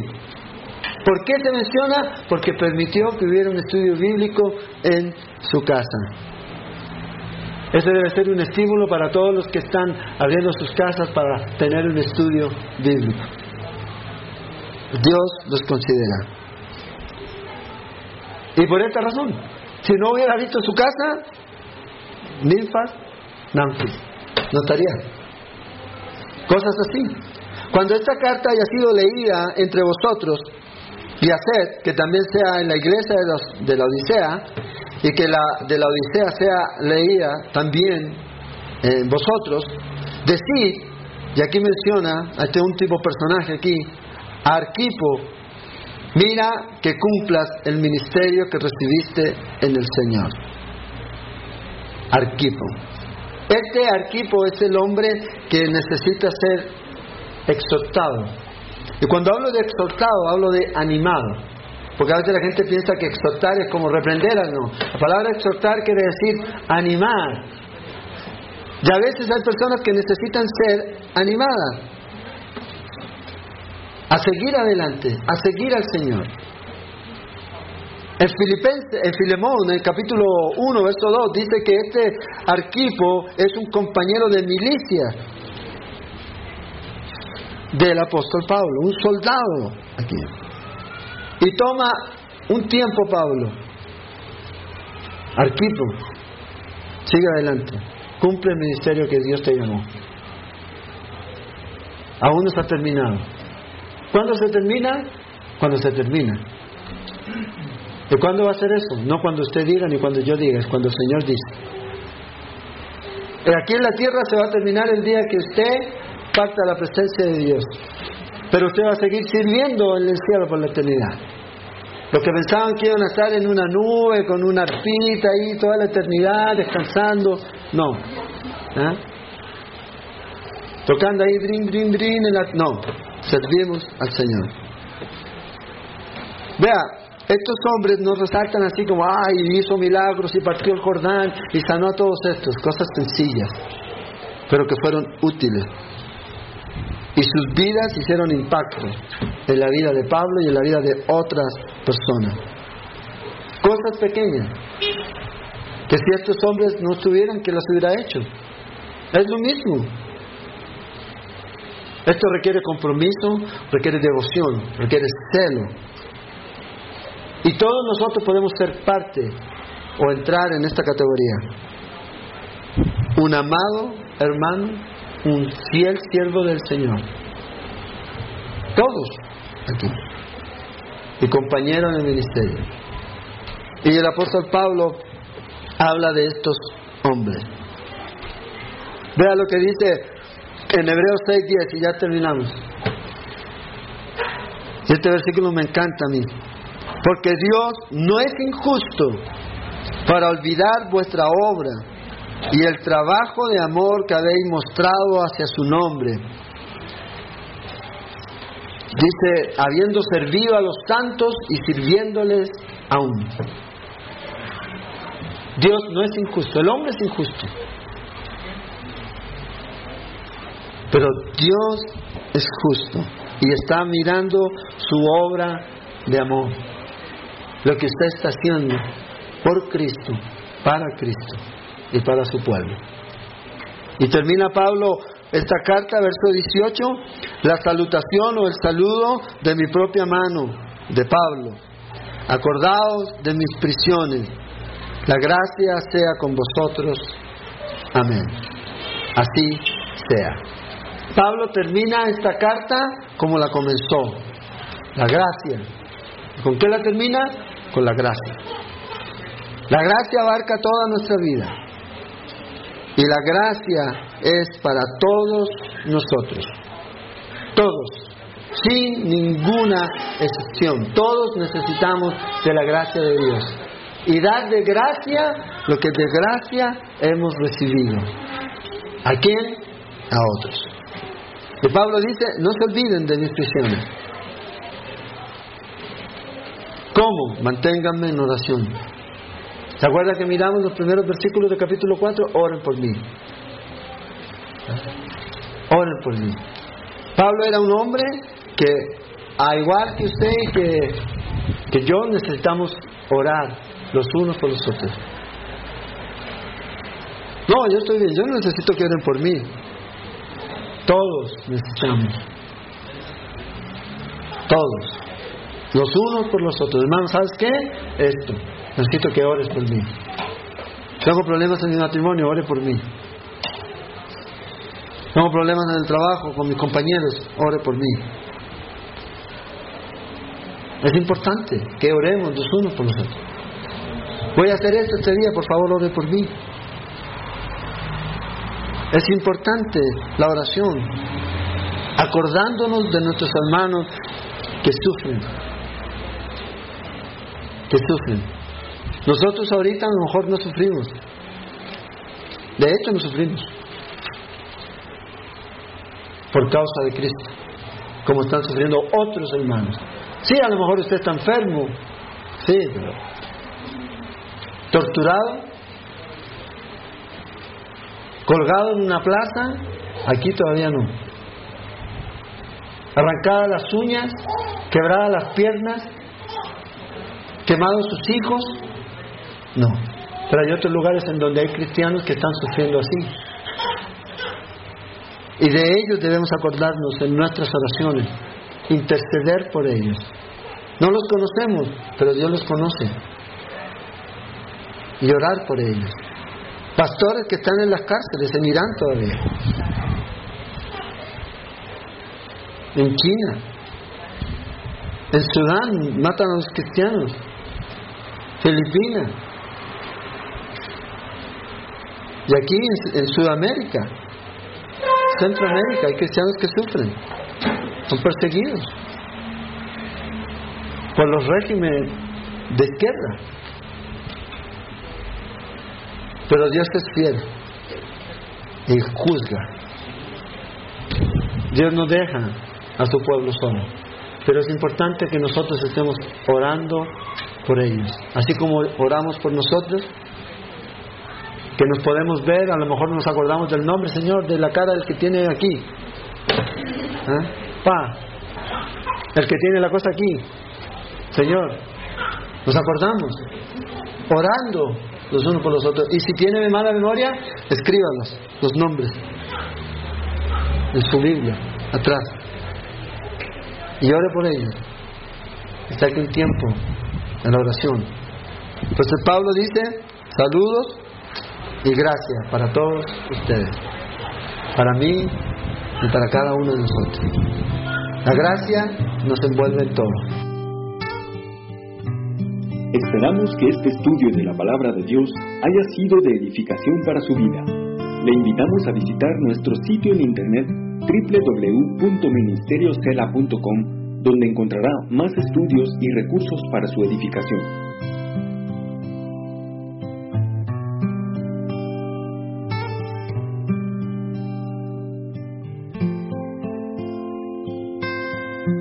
¿Por qué se menciona? Porque permitió que hubiera un estudio bíblico en su casa. Ese debe ser un estímulo para todos los que están abriendo sus casas para tener un estudio bíblico. Dios los considera. Y por esta razón, si no hubiera visto su casa, ninfas, nanfis, no estaría. Cosas así. Cuando esta carta haya sido leída entre vosotros y hacer que también sea en la iglesia de, los, de la Odisea, y que la de la Odisea sea leída también en vosotros, decid, y aquí menciona a este último personaje aquí, Arquipo, mira que cumplas el ministerio que recibiste en el Señor. Arquipo. Este Arquipo es el hombre que necesita ser exhortado. Y cuando hablo de exhortado, hablo de animado. Porque a veces la gente piensa que exhortar es como reprender, no. La palabra exhortar quiere decir animar. Y a veces hay personas que necesitan ser animadas a seguir adelante, a seguir al Señor. En, Filipense, en Filemón, en el capítulo 1, verso 2, dice que este Arquipo es un compañero de milicia del apóstol Pablo, un soldado aquí. Y toma un tiempo, Pablo. Arquipo, sigue adelante. Cumple el ministerio que Dios te llamó. Aún no está terminado. ¿Cuándo se termina? Cuando se termina. ¿Y cuándo va a ser eso? No cuando usted diga ni cuando yo diga, es cuando el Señor dice. Aquí en la tierra se va a terminar el día que usted parta a la presencia de Dios. Pero usted va a seguir sirviendo en el cielo por la eternidad. Los que pensaban que iban a estar en una nube con una arpita ahí toda la eternidad descansando, no. ¿Ah? Tocando ahí, drin, drin, drin, no. Servimos al Señor. Vea, estos hombres nos resaltan así como, ay, hizo milagros y partió el Jordán y sanó a todos estos, cosas sencillas, pero que fueron útiles y sus vidas hicieron impacto en la vida de Pablo y en la vida de otras personas. Cosas pequeñas que si estos hombres no estuvieran, que las hubiera hecho. Es lo mismo. Esto requiere compromiso, requiere devoción, requiere celo. Y todos nosotros podemos ser parte o entrar en esta categoría. Un amado hermano un fiel siervo del Señor. Todos aquí. Y compañero en el ministerio. Y el apóstol Pablo habla de estos hombres. Vea lo que dice en Hebreos 6:10 y ya terminamos. Este versículo me encanta a mí. Porque Dios no es injusto para olvidar vuestra obra y el trabajo de amor que habéis mostrado hacia su nombre. Dice, habiendo servido a los santos y sirviéndoles aún. Dios no es injusto, el hombre es injusto. Pero Dios es justo y está mirando su obra de amor, lo que usted está haciendo por Cristo, para Cristo y para su pueblo. Y termina Pablo esta carta, verso 18, la salutación o el saludo de mi propia mano, de Pablo. Acordaos de mis prisiones. La gracia sea con vosotros. Amén. Así sea. Pablo termina esta carta como la comenzó. La gracia. ¿Con qué la termina? Con la gracia. La gracia abarca toda nuestra vida. Y la gracia es para todos nosotros. Todos. Sin ninguna excepción. Todos necesitamos de la gracia de Dios. Y dar de gracia lo que de gracia hemos recibido. ¿A quién? A otros. Y Pablo dice, no se olviden de mis prisiones. ¿Cómo? Manténganme en oración. ¿Se acuerda que miramos los primeros versículos del capítulo 4? Oren por mí. Oren por mí. Pablo era un hombre que, a igual que usted y que, que yo, necesitamos orar los unos por los otros. No, yo estoy bien, yo no necesito que oren por mí. Todos necesitamos. Todos. Los unos por los otros. Hermano, ¿sabes qué? Esto. Necesito que ores por mí. Tengo problemas en mi matrimonio, ore por mí. Tengo problemas en el trabajo con mis compañeros, ore por mí. Es importante que oremos los unos por los otros. Voy a hacer esto este día, por favor, ore por mí. Es importante la oración, acordándonos de nuestros hermanos que sufren, que sufren. Nosotros ahorita a lo mejor no sufrimos. De hecho no sufrimos. Por causa de Cristo. Como están sufriendo otros hermanos. Sí, a lo mejor usted está enfermo. Sí, pero... Torturado. Colgado en una plaza. Aquí todavía no. Arrancadas las uñas. Quebradas las piernas quemados sus hijos? No. Pero hay otros lugares en donde hay cristianos que están sufriendo así. Y de ellos debemos acordarnos en nuestras oraciones, interceder por ellos. No los conocemos, pero Dios los conoce. Y orar por ellos. Pastores que están en las cárceles, en Irán todavía. En China. En Sudán matan a los cristianos. Filipinas. Y aquí en, Sudamérica, Centroamérica, hay cristianos que sufren, son perseguidos por los regímenes de izquierda. Pero Dios es fiel y juzga. Dios no deja a su pueblo solo. Pero es importante que nosotros estemos orando por ellos. Así como oramos por nosotros, que nos podemos ver, a lo mejor nos acordamos del nombre, Señor, de la cara del que tiene aquí. ¿Ah? Pa, el que tiene la cosa aquí. Señor, nos acordamos, orando los unos por los otros. Y si tiene mala memoria, escríbanos los nombres en su Biblia, atrás. Y ore por ellos. Está aquí un tiempo en la oración. Entonces Pablo dice, saludos y gracias para todos ustedes, para mí y para cada uno de nosotros. La gracia nos envuelve en todo. Esperamos que este estudio de la palabra de Dios haya sido de edificación para su vida. Le invitamos a visitar nuestro sitio en internet www.ministeriosela.com donde encontrará más estudios y recursos para su edificación.